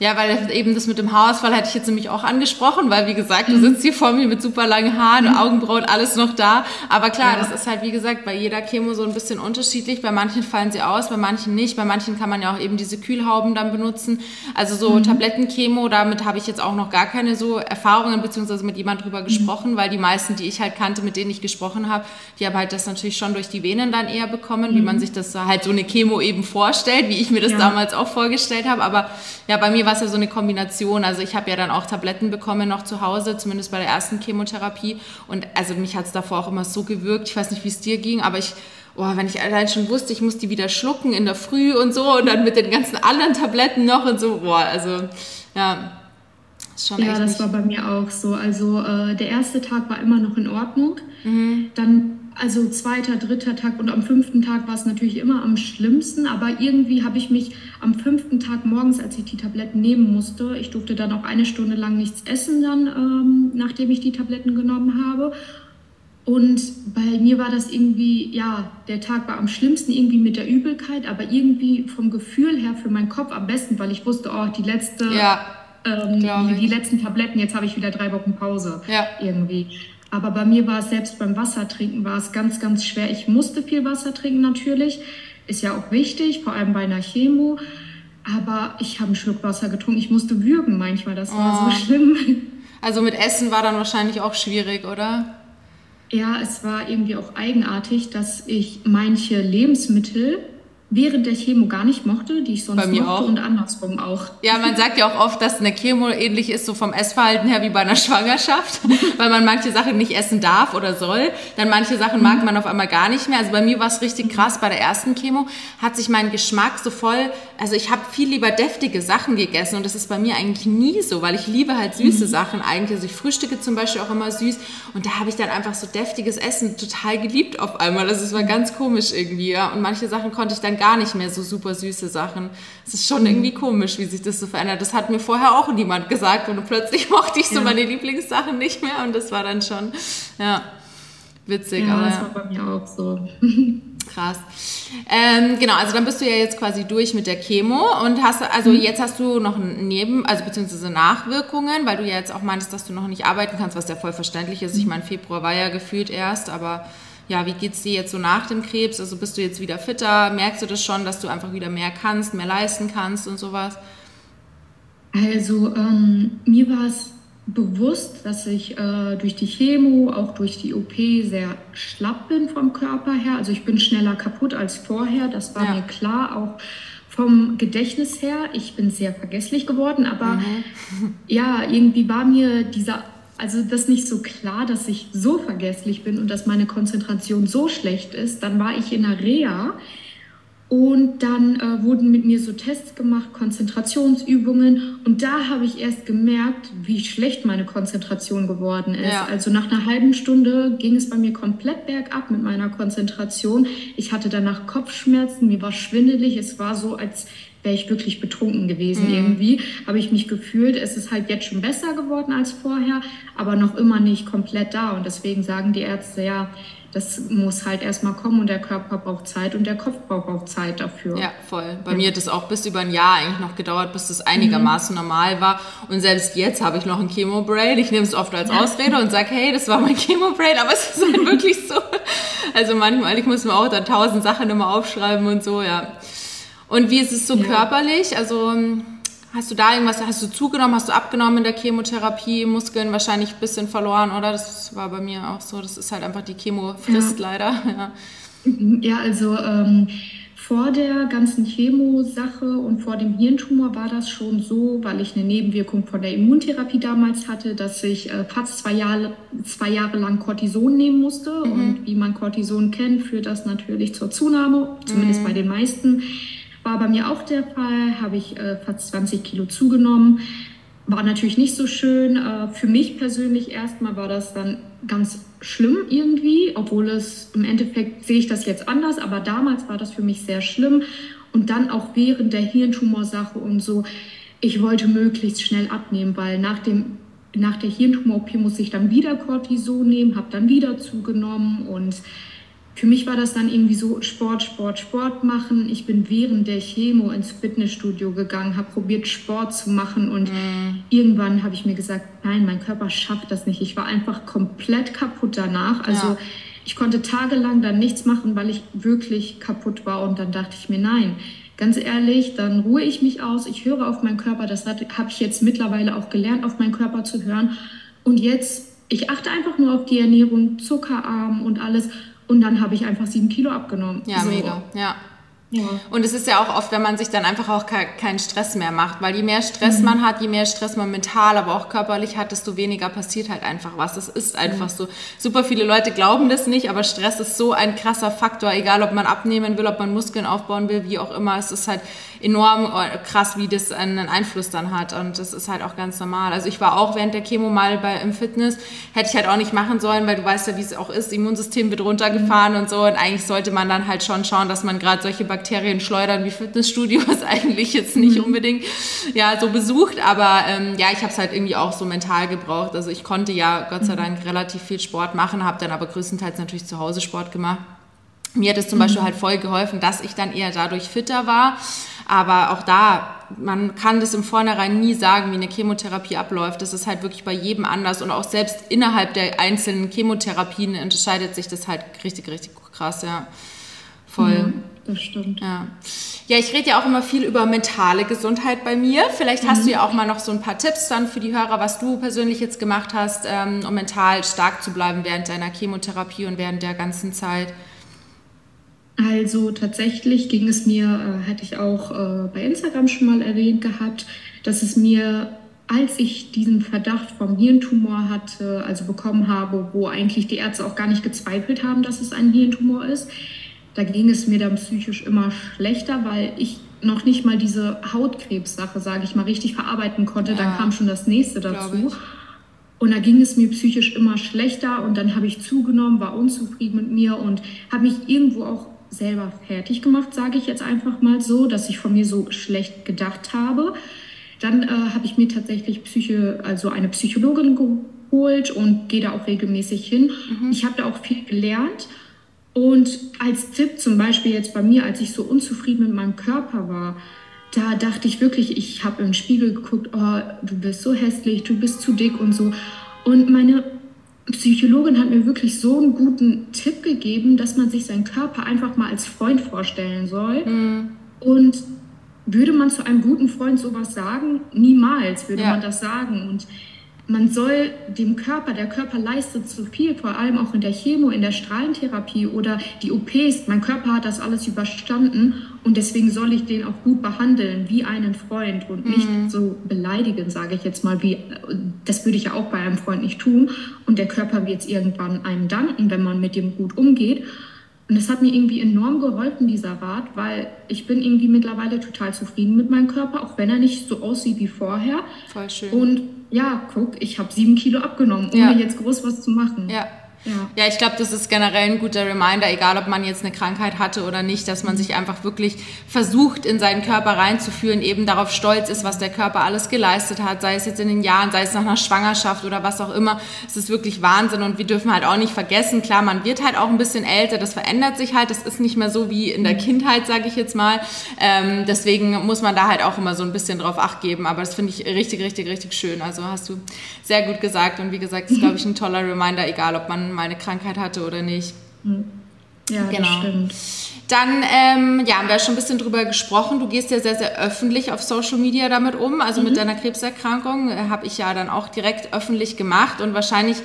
Ja, weil eben das mit dem Haarausfall hatte ich jetzt nämlich auch angesprochen, weil wie gesagt, du sitzt hier vor mir mit super langen Haaren, mhm. Augenbrauen, alles noch da. Aber klar, ja. das ist halt wie gesagt bei jeder Chemo so ein bisschen unterschiedlich. Bei manchen fallen sie aus, bei manchen nicht. Bei manchen kann man ja auch eben diese Kühlhauben dann benutzen. Also so mhm. Tablettenchemo, damit habe ich jetzt auch noch gar keine so Erfahrungen beziehungsweise mit jemand drüber mhm. gesprochen, weil die meisten, die ich halt kannte, mit denen ich gesprochen habe, die haben halt das natürlich schon durch die Venen dann eher bekommen, mhm. wie man sich das halt so eine Chemo eben vorstellt, wie ich mir das ja. damals auch vorgestellt habe. Aber ja, bei mir war es ja so eine Kombination. Also ich habe ja dann auch Tabletten bekommen noch zu Hause, zumindest bei der ersten Chemotherapie. Und also mich hat es davor auch immer so gewirkt. Ich weiß nicht, wie es dir ging, aber ich, oh, wenn ich allein schon wusste, ich muss die wieder schlucken in der Früh und so und dann mit den ganzen anderen Tabletten noch und so, boah, also ja. ja, das war bei mir auch so. Also äh, der erste Tag war immer noch in Ordnung. Mhm. Dann also zweiter, dritter Tag und am fünften Tag war es natürlich immer am schlimmsten, aber irgendwie habe ich mich am fünften Tag morgens, als ich die Tabletten nehmen musste, ich durfte dann auch eine Stunde lang nichts essen dann, ähm, nachdem ich die Tabletten genommen habe. Und bei mir war das irgendwie, ja, der Tag war am schlimmsten irgendwie mit der Übelkeit, aber irgendwie vom Gefühl her für meinen Kopf am besten, weil ich wusste, oh, die letzte, ja, ähm, die, die, letzten Tabletten, jetzt habe ich wieder drei Wochen Pause ja. irgendwie. Aber bei mir war es selbst beim Wassertrinken war es ganz, ganz schwer. Ich musste viel Wasser trinken natürlich. Ist ja auch wichtig, vor allem bei einer Chemo. Aber ich habe einen Schluck Wasser getrunken. Ich musste würgen manchmal. Das war oh. so schlimm. Also mit Essen war dann wahrscheinlich auch schwierig, oder? Ja, es war irgendwie auch eigenartig, dass ich manche Lebensmittel während der Chemo gar nicht mochte, die ich sonst bei mir mochte auch. und andersrum auch. Ja, man sagt ja auch oft, dass eine Chemo ähnlich ist so vom Essverhalten her wie bei einer [LAUGHS] Schwangerschaft, weil man manche Sachen nicht essen darf oder soll. Dann manche Sachen mag mhm. man auf einmal gar nicht mehr. Also bei mir war es richtig krass. Bei der ersten Chemo hat sich mein Geschmack so voll, also ich habe viel lieber deftige Sachen gegessen und das ist bei mir eigentlich nie so, weil ich liebe halt süße mhm. Sachen eigentlich. Also ich frühstücke zum Beispiel auch immer süß und da habe ich dann einfach so deftiges Essen total geliebt auf einmal. Das war ganz komisch irgendwie. Ja. Und manche Sachen konnte ich dann gar gar nicht mehr so super süße Sachen. Es ist schon irgendwie komisch, wie sich das so verändert. Das hat mir vorher auch niemand gesagt und plötzlich [LAUGHS] mochte ich so ja. meine Lieblingssachen nicht mehr und das war dann schon, ja, witzig. Ja, aber, das war bei mir auch so. [LAUGHS] Krass. Ähm, genau, also dann bist du ja jetzt quasi durch mit der Chemo und hast, also mhm. jetzt hast du noch Neben-, also beziehungsweise Nachwirkungen, weil du ja jetzt auch meintest, dass du noch nicht arbeiten kannst, was ja voll verständlich ist. Ich mhm. meine, Februar war ja gefühlt erst, aber ja, wie geht's dir jetzt so nach dem Krebs? Also bist du jetzt wieder fitter? Merkst du das schon, dass du einfach wieder mehr kannst, mehr leisten kannst und sowas? Also ähm, mir war es bewusst, dass ich äh, durch die Chemo, auch durch die OP sehr schlapp bin vom Körper her. Also ich bin schneller kaputt als vorher, das war ja. mir klar, auch vom Gedächtnis her. Ich bin sehr vergesslich geworden, aber mhm. [LAUGHS] ja, irgendwie war mir dieser also das nicht so klar, dass ich so vergesslich bin und dass meine Konzentration so schlecht ist. Dann war ich in der Reha und dann äh, wurden mit mir so Tests gemacht, Konzentrationsübungen. Und da habe ich erst gemerkt, wie schlecht meine Konzentration geworden ist. Ja. Also nach einer halben Stunde ging es bei mir komplett bergab mit meiner Konzentration. Ich hatte danach Kopfschmerzen, mir war schwindelig. Es war so, als wäre ich wirklich betrunken gewesen mhm. irgendwie. Habe ich mich gefühlt. Es ist halt jetzt schon besser geworden als vorher, aber noch immer nicht komplett da. Und deswegen sagen die Ärzte, ja, das muss halt erstmal kommen und der Körper braucht Zeit und der Kopf braucht auch Zeit dafür. Ja, voll. Bei ja. mir hat es auch bis über ein Jahr eigentlich noch gedauert, bis das einigermaßen mhm. normal war. Und selbst jetzt habe ich noch ein Chemo-Brain. Ich nehme es oft als Ausrede und sage, hey, das war mein Chemo-Brain, aber es ist halt [LAUGHS] wirklich so. Also manchmal, ich muss mir auch da tausend Sachen immer aufschreiben und so, ja. Und wie ist es so ja. körperlich? Also hast du da irgendwas, hast du zugenommen, hast du abgenommen in der Chemotherapie, Muskeln wahrscheinlich ein bisschen verloren, oder? Das war bei mir auch so. Das ist halt einfach die Chemo frisst ja. leider. [LAUGHS] Ja, ja also ähm, vor der ganzen Chemo-Sache und vor dem Hirntumor war das schon so, weil ich eine Nebenwirkung von der Immuntherapie damals hatte, dass ich äh, fast zwei Jahre, zwei Jahre lang Cortison nehmen musste. Mhm. Und wie man Cortison kennt, führt das natürlich zur Zunahme, zumindest mhm. bei den meisten. War bei mir auch der Fall, habe ich äh, fast 20 Kilo zugenommen. war natürlich nicht so schön. Äh, für mich persönlich erstmal war das dann ganz schlimm irgendwie, obwohl es im Endeffekt sehe ich das jetzt anders, aber damals war das für mich sehr schlimm. Und dann auch während der Hirntumorsache und so, ich wollte möglichst schnell abnehmen, weil nach, dem, nach der Hirntumor-OP musste ich dann wieder Cortison nehmen, habe dann wieder zugenommen und für mich war das dann irgendwie so Sport, Sport, Sport machen. Ich bin während der Chemo ins Fitnessstudio gegangen, habe probiert Sport zu machen und mm. irgendwann habe ich mir gesagt, nein, mein Körper schafft das nicht. Ich war einfach komplett kaputt danach. Also ja. ich konnte tagelang dann nichts machen, weil ich wirklich kaputt war und dann dachte ich mir, nein, ganz ehrlich, dann ruhe ich mich aus, ich höre auf meinen Körper. Das habe ich jetzt mittlerweile auch gelernt, auf meinen Körper zu hören. Und jetzt, ich achte einfach nur auf die Ernährung, zuckerarm und alles. Und dann habe ich einfach sieben Kilo abgenommen. Ja, so. mega. Ja. Ja. Und es ist ja auch oft, wenn man sich dann einfach auch keinen Stress mehr macht, weil je mehr Stress mhm. man hat, je mehr Stress man mental, aber auch körperlich hat, desto weniger passiert halt einfach was. Das ist einfach mhm. so. Super viele Leute glauben das nicht, aber Stress ist so ein krasser Faktor, egal ob man abnehmen will, ob man Muskeln aufbauen will, wie auch immer. Es ist halt enorm äh, krass, wie das einen Einfluss dann hat und das ist halt auch ganz normal. Also ich war auch während der Chemo mal bei, im Fitness, hätte ich halt auch nicht machen sollen, weil du weißt ja, wie es auch ist, Immunsystem wird runtergefahren mhm. und so und eigentlich sollte man dann halt schon schauen, dass man gerade solche Bakterien schleudern wie Fitnessstudios [LAUGHS] eigentlich jetzt nicht mhm. unbedingt ja so besucht, aber ähm, ja, ich habe es halt irgendwie auch so mental gebraucht. Also ich konnte ja Gott sei mhm. Dank relativ viel Sport machen, habe dann aber größtenteils natürlich zu Hause Sport gemacht. Mir hat es zum Beispiel mhm. halt voll geholfen, dass ich dann eher dadurch fitter war. Aber auch da, man kann das im Vornherein nie sagen, wie eine Chemotherapie abläuft. Das ist halt wirklich bei jedem anders. Und auch selbst innerhalb der einzelnen Chemotherapien unterscheidet sich das halt richtig, richtig krass, ja. Voll. Mhm das stimmt. Ja, ja ich rede ja auch immer viel über mentale Gesundheit bei mir. Vielleicht hast mhm. du ja auch mal noch so ein paar Tipps dann für die Hörer, was du persönlich jetzt gemacht hast, ähm, um mental stark zu bleiben während deiner Chemotherapie und während der ganzen Zeit. Also tatsächlich ging es mir, äh, hatte ich auch äh, bei Instagram schon mal erwähnt gehabt, dass es mir als ich diesen Verdacht vom Hirntumor hatte, also bekommen habe, wo eigentlich die Ärzte auch gar nicht gezweifelt haben, dass es ein Hirntumor ist, da ging es mir dann psychisch immer schlechter, weil ich noch nicht mal diese Hautkrebssache, sage ich mal, richtig verarbeiten konnte. Ja, dann kam schon das nächste dazu. Und da ging es mir psychisch immer schlechter und dann habe ich zugenommen, war unzufrieden mit mir und habe mich irgendwo auch selber fertig gemacht, sage ich jetzt einfach mal so, dass ich von mir so schlecht gedacht habe. Dann äh, habe ich mir tatsächlich Psyche, also eine Psychologin geholt und gehe da auch regelmäßig hin. Mhm. Ich habe da auch viel gelernt und als Tipp zum Beispiel jetzt bei mir, als ich so unzufrieden mit meinem Körper war, da dachte ich wirklich, ich habe im Spiegel geguckt, oh, du bist so hässlich, du bist zu dick und so. Und meine Psychologin hat mir wirklich so einen guten Tipp gegeben, dass man sich seinen Körper einfach mal als Freund vorstellen soll. Mhm. Und würde man zu einem guten Freund sowas sagen? Niemals würde ja. man das sagen. Und man soll dem Körper, der Körper leistet so viel, vor allem auch in der Chemo, in der Strahlentherapie oder die OPs. Mein Körper hat das alles überstanden und deswegen soll ich den auch gut behandeln, wie einen Freund und nicht mhm. so beleidigen, sage ich jetzt mal, wie das würde ich ja auch bei einem Freund nicht tun. Und der Körper wird es irgendwann einem danken, wenn man mit dem gut umgeht. Und das hat mir irgendwie enorm geholfen, dieser Rat, weil ich bin irgendwie mittlerweile total zufrieden mit meinem Körper, auch wenn er nicht so aussieht wie vorher. Voll schön. Und ja, guck, ich habe sieben Kilo abgenommen, ohne ja. jetzt groß was zu machen. Ja. Ja. ja, ich glaube, das ist generell ein guter Reminder, egal ob man jetzt eine Krankheit hatte oder nicht, dass man sich einfach wirklich versucht, in seinen Körper reinzuführen, eben darauf stolz ist, was der Körper alles geleistet hat, sei es jetzt in den Jahren, sei es nach einer Schwangerschaft oder was auch immer. Es ist wirklich Wahnsinn und wir dürfen halt auch nicht vergessen, klar, man wird halt auch ein bisschen älter, das verändert sich halt, das ist nicht mehr so wie in der Kindheit, sage ich jetzt mal. Ähm, deswegen muss man da halt auch immer so ein bisschen drauf acht geben, aber das finde ich richtig, richtig, richtig schön. Also hast du sehr gut gesagt und wie gesagt, ist, glaube ich, ein toller Reminder, egal ob man mal eine Krankheit hatte oder nicht. Hm. Ja, genau. das stimmt. Dann ähm, ja, haben wir schon ein bisschen drüber gesprochen. Du gehst ja sehr, sehr öffentlich auf Social Media damit um. Also mhm. mit deiner Krebserkrankung äh, habe ich ja dann auch direkt öffentlich gemacht. Und wahrscheinlich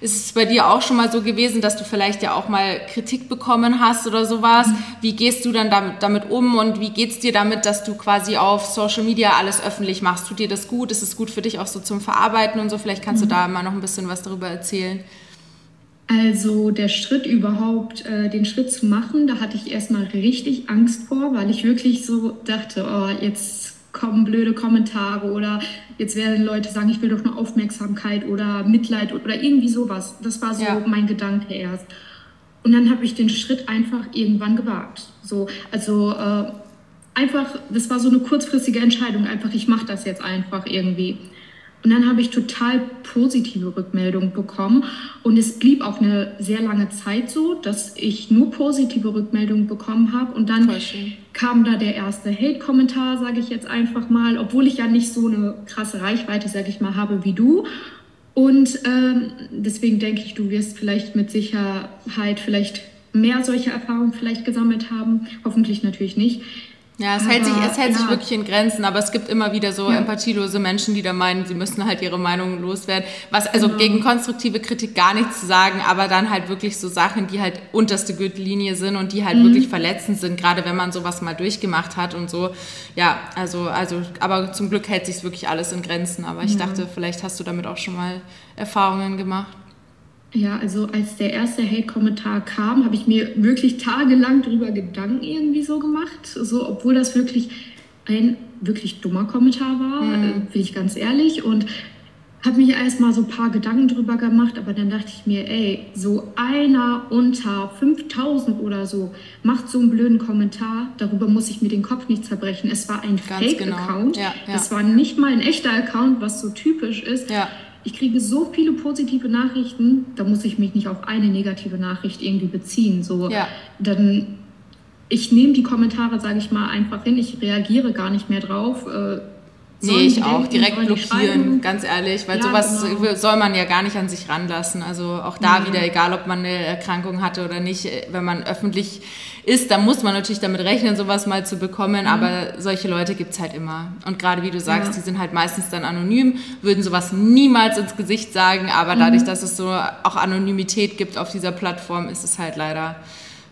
ist es bei dir auch schon mal so gewesen, dass du vielleicht ja auch mal Kritik bekommen hast oder sowas. Mhm. Wie gehst du dann damit, damit um und wie geht es dir damit, dass du quasi auf Social Media alles öffentlich machst? Tut dir das gut? Ist es gut für dich auch so zum Verarbeiten und so? Vielleicht kannst mhm. du da mal noch ein bisschen was darüber erzählen. Also der Schritt überhaupt, äh, den Schritt zu machen, da hatte ich erstmal richtig Angst vor, weil ich wirklich so dachte, oh, jetzt kommen blöde Kommentare oder jetzt werden Leute sagen, ich will doch nur Aufmerksamkeit oder Mitleid oder irgendwie sowas. Das war so ja. mein Gedanke erst. Und dann habe ich den Schritt einfach irgendwann gewagt. So, also äh, einfach, das war so eine kurzfristige Entscheidung, einfach, ich mache das jetzt einfach irgendwie. Und dann habe ich total positive Rückmeldungen bekommen. Und es blieb auch eine sehr lange Zeit so, dass ich nur positive Rückmeldungen bekommen habe. Und dann kam da der erste Hate-Kommentar, sage ich jetzt einfach mal, obwohl ich ja nicht so eine krasse Reichweite, sage ich mal, habe wie du. Und ähm, deswegen denke ich, du wirst vielleicht mit Sicherheit vielleicht mehr solche Erfahrungen vielleicht gesammelt haben. Hoffentlich natürlich nicht. Ja, es aber, hält, sich, es hält ja. sich wirklich in Grenzen, aber es gibt immer wieder so ja. empathielose Menschen, die da meinen, sie müssen halt ihre Meinung loswerden. Was also genau. gegen konstruktive Kritik gar nichts zu sagen, aber dann halt wirklich so Sachen, die halt unterste Gürtellinie sind und die halt mhm. wirklich verletzend sind, gerade wenn man sowas mal durchgemacht hat und so. Ja, also, also, aber zum Glück hält sich wirklich alles in Grenzen. Aber ich ja. dachte, vielleicht hast du damit auch schon mal Erfahrungen gemacht. Ja, also als der erste Hate-Kommentar kam, habe ich mir wirklich tagelang darüber Gedanken irgendwie so gemacht. So, obwohl das wirklich ein wirklich dummer Kommentar war, mhm. bin ich ganz ehrlich. Und habe mich erstmal so ein paar Gedanken drüber gemacht, aber dann dachte ich mir, ey, so einer unter 5000 oder so macht so einen blöden Kommentar, darüber muss ich mir den Kopf nicht zerbrechen. Es war ein Fake-Account. Genau. Ja, ja. Es war nicht mal ein echter Account, was so typisch ist. Ja ich kriege so viele positive Nachrichten, da muss ich mich nicht auf eine negative Nachricht irgendwie beziehen. So, ja. dann ich nehme die Kommentare, sage ich mal, einfach hin. Ich reagiere gar nicht mehr drauf. Äh, Nee, ich auch. Direkt blockieren, ganz ehrlich, weil ja, sowas genau. soll man ja gar nicht an sich ranlassen. Also auch da ja. wieder, egal ob man eine Erkrankung hatte oder nicht, wenn man öffentlich ist, dann muss man natürlich damit rechnen, sowas mal zu bekommen, mhm. aber solche Leute gibt es halt immer. Und gerade wie du sagst, ja. die sind halt meistens dann anonym, würden sowas niemals ins Gesicht sagen, aber mhm. dadurch, dass es so auch Anonymität gibt auf dieser Plattform, ist es halt leider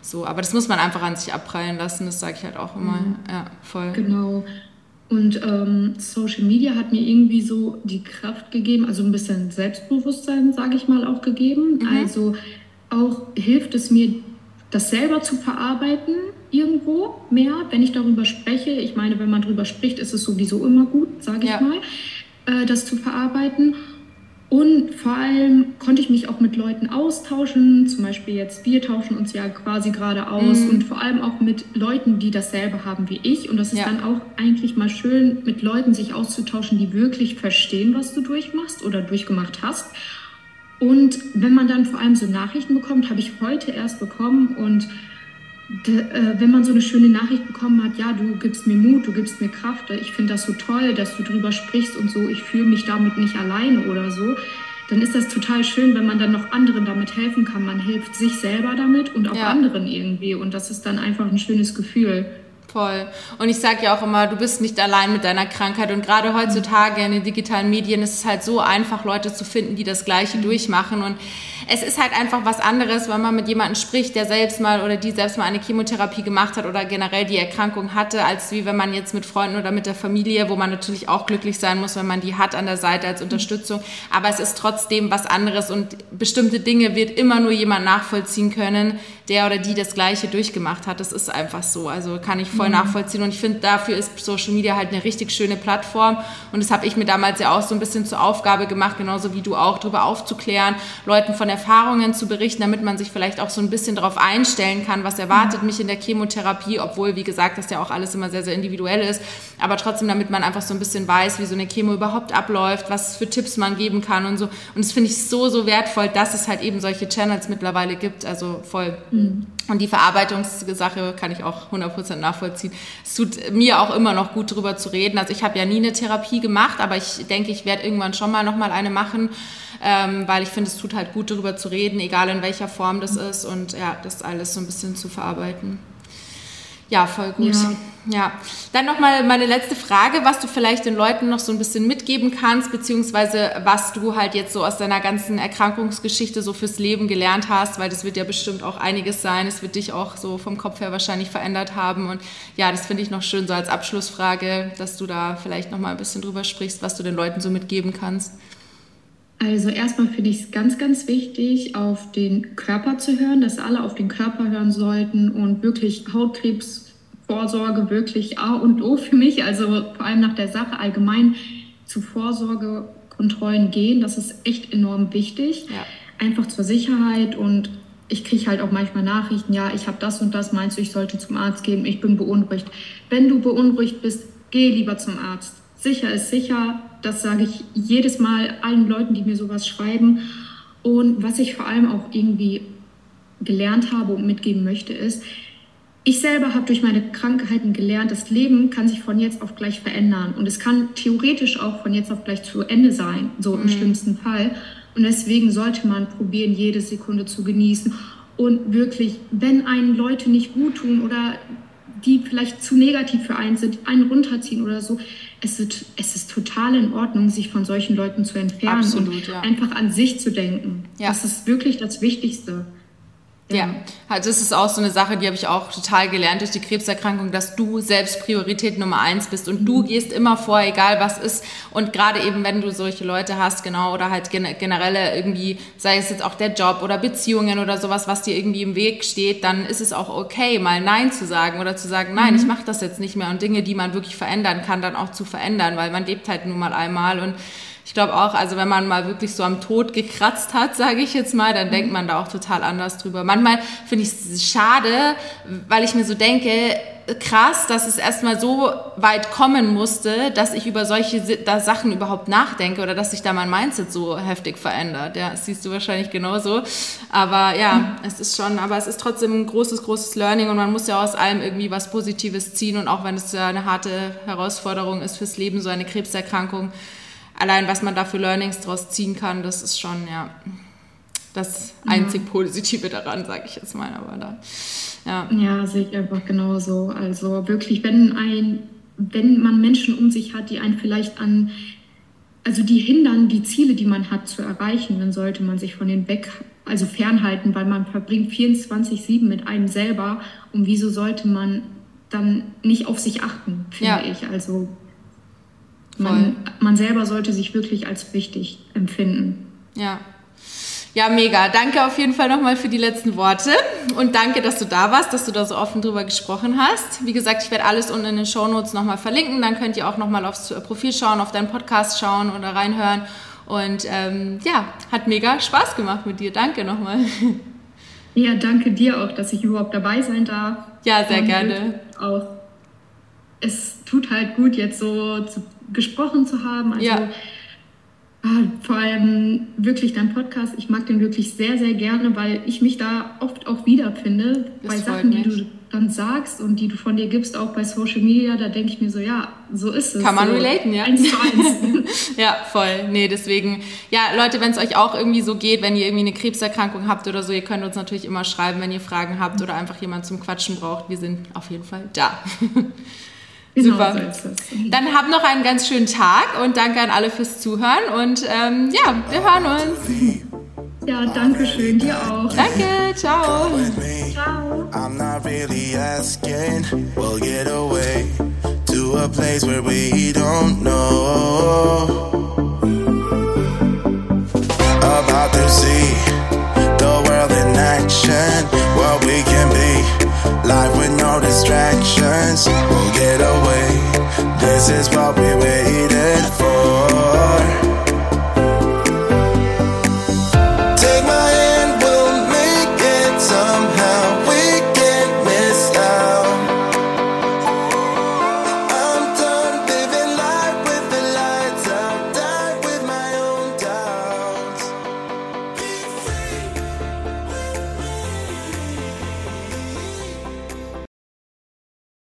so. Aber das muss man einfach an sich abprallen lassen, das sage ich halt auch immer. Mhm. Ja, voll. Genau. Und ähm, Social Media hat mir irgendwie so die Kraft gegeben, also ein bisschen Selbstbewusstsein, sage ich mal, auch gegeben. Mhm. Also auch hilft es mir, das selber zu verarbeiten irgendwo mehr, wenn ich darüber spreche. Ich meine, wenn man darüber spricht, ist es sowieso immer gut, sage ich ja. mal, äh, das zu verarbeiten. Und vor allem konnte ich mich auch mit Leuten austauschen. Zum Beispiel jetzt, wir tauschen uns ja quasi gerade aus. Mhm. Und vor allem auch mit Leuten, die dasselbe haben wie ich. Und das ist ja. dann auch eigentlich mal schön, mit Leuten sich auszutauschen, die wirklich verstehen, was du durchmachst oder durchgemacht hast. Und wenn man dann vor allem so Nachrichten bekommt, habe ich heute erst bekommen und wenn man so eine schöne Nachricht bekommen hat, ja, du gibst mir Mut, du gibst mir Kraft, ich finde das so toll, dass du drüber sprichst und so, ich fühle mich damit nicht alleine oder so, dann ist das total schön, wenn man dann noch anderen damit helfen kann. Man hilft sich selber damit und auch ja. anderen irgendwie und das ist dann einfach ein schönes Gefühl. Voll. Und ich sage ja auch immer, du bist nicht allein mit deiner Krankheit. Und gerade heutzutage in den digitalen Medien ist es halt so einfach, Leute zu finden, die das Gleiche mhm. durchmachen. Und es ist halt einfach was anderes, wenn man mit jemandem spricht, der selbst mal oder die selbst mal eine Chemotherapie gemacht hat oder generell die Erkrankung hatte, als wie wenn man jetzt mit Freunden oder mit der Familie, wo man natürlich auch glücklich sein muss, wenn man die hat an der Seite als Unterstützung. Aber es ist trotzdem was anderes und bestimmte Dinge wird immer nur jemand nachvollziehen können, der oder die das Gleiche durchgemacht hat. Das ist einfach so. Also kann ich voll mhm. nachvollziehen. Und ich finde, dafür ist Social Media halt eine richtig schöne Plattform. Und das habe ich mir damals ja auch so ein bisschen zur Aufgabe gemacht, genauso wie du auch, darüber aufzuklären, Leuten von Erfahrungen zu berichten, damit man sich vielleicht auch so ein bisschen darauf einstellen kann, was erwartet mhm. mich in der Chemotherapie, obwohl, wie gesagt, das ja auch alles immer sehr, sehr individuell ist. Aber trotzdem, damit man einfach so ein bisschen weiß, wie so eine Chemo überhaupt abläuft, was für Tipps man geben kann und so. Und das finde ich so, so wertvoll, dass es halt eben solche Channels mittlerweile gibt. Also voll. Mhm. Und die Verarbeitungssache kann ich auch 100% nachvollziehen. Es tut mir auch immer noch gut, darüber zu reden. Also ich habe ja nie eine Therapie gemacht, aber ich denke, ich werde irgendwann schon mal nochmal eine machen, ähm, weil ich finde, es tut halt gut, darüber zu reden, egal in welcher Form das ist und ja, das alles so ein bisschen zu verarbeiten. Ja, voll gut. Ja. Ja. Dann nochmal meine letzte Frage, was du vielleicht den Leuten noch so ein bisschen mitgeben kannst, beziehungsweise was du halt jetzt so aus deiner ganzen Erkrankungsgeschichte so fürs Leben gelernt hast, weil das wird ja bestimmt auch einiges sein. Es wird dich auch so vom Kopf her wahrscheinlich verändert haben. Und ja, das finde ich noch schön so als Abschlussfrage, dass du da vielleicht nochmal ein bisschen drüber sprichst, was du den Leuten so mitgeben kannst. Also erstmal finde ich es ganz, ganz wichtig, auf den Körper zu hören, dass alle auf den Körper hören sollten und wirklich Hautkrebs Vorsorge wirklich A und O für mich. Also vor allem nach der Sache allgemein zu Vorsorgekontrollen gehen. Das ist echt enorm wichtig. Ja. Einfach zur Sicherheit und ich kriege halt auch manchmal Nachrichten, ja, ich habe das und das, meinst du, ich sollte zum Arzt gehen, ich bin beunruhigt. Wenn du beunruhigt bist, geh lieber zum Arzt. Sicher ist sicher, das sage ich jedes Mal allen Leuten, die mir sowas schreiben. Und was ich vor allem auch irgendwie gelernt habe und mitgeben möchte, ist, ich selber habe durch meine Krankheiten gelernt, das Leben kann sich von jetzt auf gleich verändern und es kann theoretisch auch von jetzt auf gleich zu Ende sein, so im mhm. schlimmsten Fall. Und deswegen sollte man probieren, jede Sekunde zu genießen. Und wirklich, wenn einen Leute nicht gut tun oder die vielleicht zu negativ für einen sind, einen runterziehen oder so, es ist, es ist total in Ordnung, sich von solchen Leuten zu entfernen Absolut, und ja. einfach an sich zu denken. Ja. Das ist wirklich das Wichtigste. Ja, halt, das ist auch so eine Sache, die habe ich auch total gelernt durch die Krebserkrankung, dass du selbst Priorität Nummer eins bist und du mhm. gehst immer vor, egal was ist. Und gerade eben, wenn du solche Leute hast, genau, oder halt generelle irgendwie, sei es jetzt auch der Job oder Beziehungen oder sowas, was dir irgendwie im Weg steht, dann ist es auch okay, mal Nein zu sagen oder zu sagen, nein, mhm. ich mache das jetzt nicht mehr und Dinge, die man wirklich verändern kann, dann auch zu verändern, weil man lebt halt nun mal einmal und ich glaube auch, also wenn man mal wirklich so am Tod gekratzt hat, sage ich jetzt mal, dann denkt man da auch total anders drüber. Manchmal finde ich es schade, weil ich mir so denke, krass, dass es erstmal so weit kommen musste, dass ich über solche Sachen überhaupt nachdenke oder dass sich da mein Mindset so heftig verändert. Ja, das siehst du wahrscheinlich genauso. Aber ja, mhm. es ist schon, aber es ist trotzdem ein großes, großes Learning und man muss ja aus allem irgendwie was Positives ziehen und auch wenn es ja eine harte Herausforderung ist fürs Leben, so eine Krebserkrankung, allein was man da für Learnings draus ziehen kann, das ist schon, ja, das einzig Positive daran, sage ich jetzt mal. Aber da, ja. ja, sehe ich einfach genauso. Also wirklich, wenn ein, wenn man Menschen um sich hat, die einen vielleicht an, also die hindern, die Ziele, die man hat, zu erreichen, dann sollte man sich von denen weg, also fernhalten, weil man verbringt 24-7 mit einem selber. Und wieso sollte man dann nicht auf sich achten, finde ja. ich. Also man, man selber sollte sich wirklich als wichtig empfinden. Ja. Ja, mega. Danke auf jeden Fall nochmal für die letzten Worte und danke, dass du da warst, dass du da so offen drüber gesprochen hast. Wie gesagt, ich werde alles unten in den Show Notes nochmal verlinken. Dann könnt ihr auch nochmal aufs Profil schauen, auf deinen Podcast schauen oder reinhören. Und ähm, ja, hat mega Spaß gemacht mit dir. Danke nochmal. [LAUGHS] Ja, danke dir auch, dass ich überhaupt dabei sein darf. Ja, sehr und gerne. Auch es tut halt gut, jetzt so zu gesprochen zu haben. Also ja. Ah, vor allem wirklich dein Podcast, ich mag den wirklich sehr, sehr gerne, weil ich mich da oft auch wiederfinde das bei Sachen, die du dann sagst und die du von dir gibst, auch bei Social Media, da denke ich mir so, ja, so ist es. Kann man so relaten, ja. Eins zu eins. [LAUGHS] ja, voll. Nee, deswegen, ja, Leute, wenn es euch auch irgendwie so geht, wenn ihr irgendwie eine Krebserkrankung habt oder so, ihr könnt uns natürlich immer schreiben, wenn ihr Fragen habt oder einfach jemand zum Quatschen braucht. Wir sind auf jeden Fall da. [LAUGHS] Genau Super. So Dann habt noch einen ganz schönen Tag und danke an alle fürs Zuhören und ähm, ja, wir hören uns. Ja, danke schön, dir auch. Danke, ciao. Ciao. I'm not really asking, we'll get away to a place where we don't know. About to see the world in action, what we can be. Life with no distractions, we'll get away. This is what we waited for.